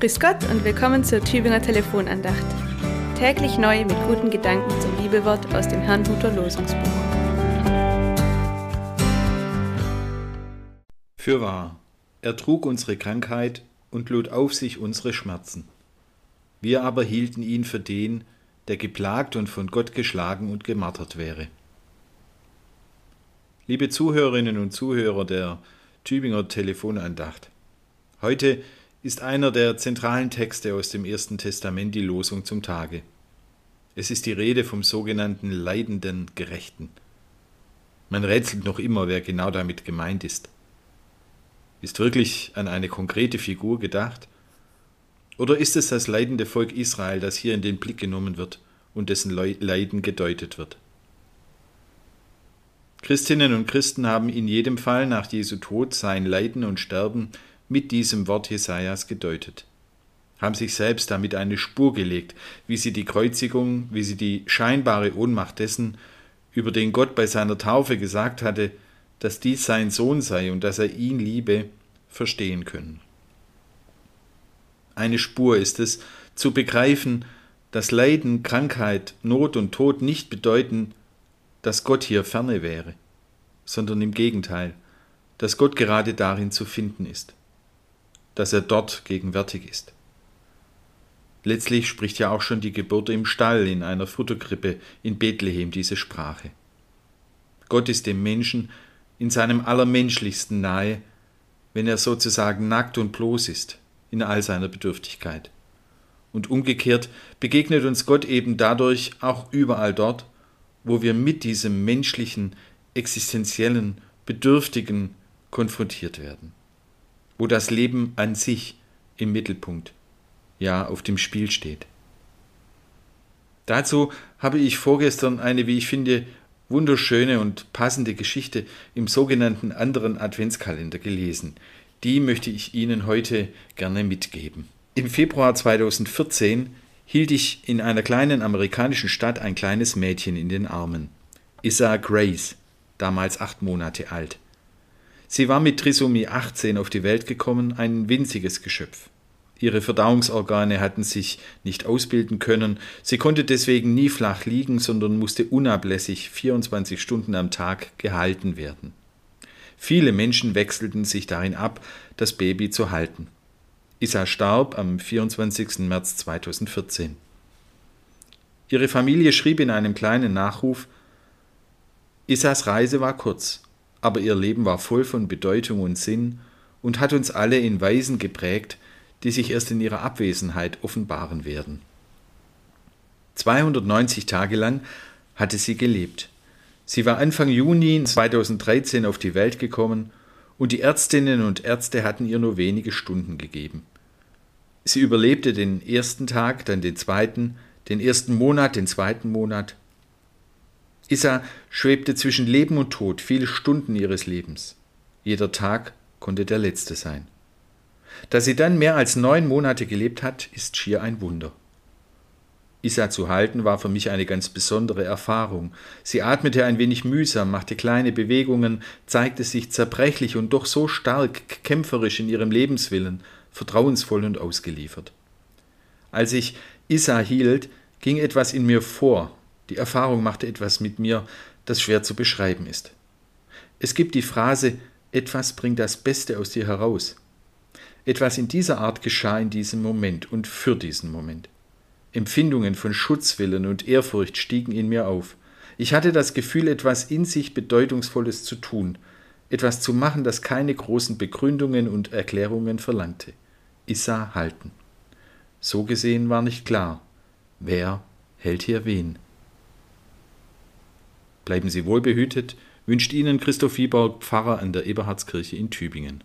Grüß Gott und willkommen zur Tübinger Telefonandacht. Täglich neu mit guten Gedanken zum Liebewort aus dem Herrnhuter Losungsbuch. Fürwahr, er trug unsere Krankheit und lud auf sich unsere Schmerzen. Wir aber hielten ihn für den, der geplagt und von Gott geschlagen und gemartert wäre. Liebe Zuhörerinnen und Zuhörer der Tübinger Telefonandacht, heute ist einer der zentralen Texte aus dem Ersten Testament die Losung zum Tage. Es ist die Rede vom sogenannten leidenden Gerechten. Man rätselt noch immer, wer genau damit gemeint ist. Ist wirklich an eine konkrete Figur gedacht? Oder ist es das leidende Volk Israel, das hier in den Blick genommen wird und dessen Leiden gedeutet wird? Christinnen und Christen haben in jedem Fall nach Jesu Tod sein Leiden und Sterben mit diesem Wort Jesajas gedeutet, haben sich selbst damit eine Spur gelegt, wie sie die Kreuzigung, wie sie die scheinbare Ohnmacht dessen, über den Gott bei seiner Taufe gesagt hatte, dass dies sein Sohn sei und dass er ihn liebe, verstehen können. Eine Spur ist es, zu begreifen, dass Leiden, Krankheit, Not und Tod nicht bedeuten, dass Gott hier ferne wäre, sondern im Gegenteil, dass Gott gerade darin zu finden ist dass er dort gegenwärtig ist. Letztlich spricht ja auch schon die Geburt im Stall in einer Futterkrippe in Bethlehem diese Sprache. Gott ist dem Menschen in seinem Allermenschlichsten nahe, wenn er sozusagen nackt und bloß ist, in all seiner Bedürftigkeit. Und umgekehrt begegnet uns Gott eben dadurch auch überall dort, wo wir mit diesem menschlichen, existenziellen, bedürftigen konfrontiert werden wo das Leben an sich im Mittelpunkt, ja auf dem Spiel steht. Dazu habe ich vorgestern eine, wie ich finde, wunderschöne und passende Geschichte im sogenannten anderen Adventskalender gelesen. Die möchte ich Ihnen heute gerne mitgeben. Im Februar 2014 hielt ich in einer kleinen amerikanischen Stadt ein kleines Mädchen in den Armen. Issa Grace, damals acht Monate alt. Sie war mit Trisomie 18 auf die Welt gekommen, ein winziges Geschöpf. Ihre Verdauungsorgane hatten sich nicht ausbilden können, sie konnte deswegen nie flach liegen, sondern musste unablässig 24 Stunden am Tag gehalten werden. Viele Menschen wechselten sich darin ab, das Baby zu halten. Isa starb am 24. März 2014. Ihre Familie schrieb in einem kleinen Nachruf Isas Reise war kurz aber ihr Leben war voll von Bedeutung und Sinn und hat uns alle in Weisen geprägt, die sich erst in ihrer Abwesenheit offenbaren werden. 290 Tage lang hatte sie gelebt. Sie war Anfang Juni 2013 auf die Welt gekommen und die Ärztinnen und Ärzte hatten ihr nur wenige Stunden gegeben. Sie überlebte den ersten Tag, dann den zweiten, den ersten Monat, den zweiten Monat Issa schwebte zwischen Leben und Tod viele Stunden ihres Lebens. Jeder Tag konnte der letzte sein. Dass sie dann mehr als neun Monate gelebt hat, ist schier ein Wunder. Issa zu halten war für mich eine ganz besondere Erfahrung. Sie atmete ein wenig mühsam, machte kleine Bewegungen, zeigte sich zerbrechlich und doch so stark kämpferisch in ihrem Lebenswillen, vertrauensvoll und ausgeliefert. Als ich Issa hielt, ging etwas in mir vor, die Erfahrung machte etwas mit mir, das schwer zu beschreiben ist. Es gibt die Phrase, etwas bringt das Beste aus dir heraus. Etwas in dieser Art geschah in diesem Moment und für diesen Moment. Empfindungen von Schutzwillen und Ehrfurcht stiegen in mir auf. Ich hatte das Gefühl, etwas in sich Bedeutungsvolles zu tun, etwas zu machen, das keine großen Begründungen und Erklärungen verlangte. Ich sah halten. So gesehen war nicht klar, wer hält hier wen. Bleiben Sie wohlbehütet, wünscht Ihnen Christoph Wieborg, Pfarrer an der Eberhardskirche in Tübingen.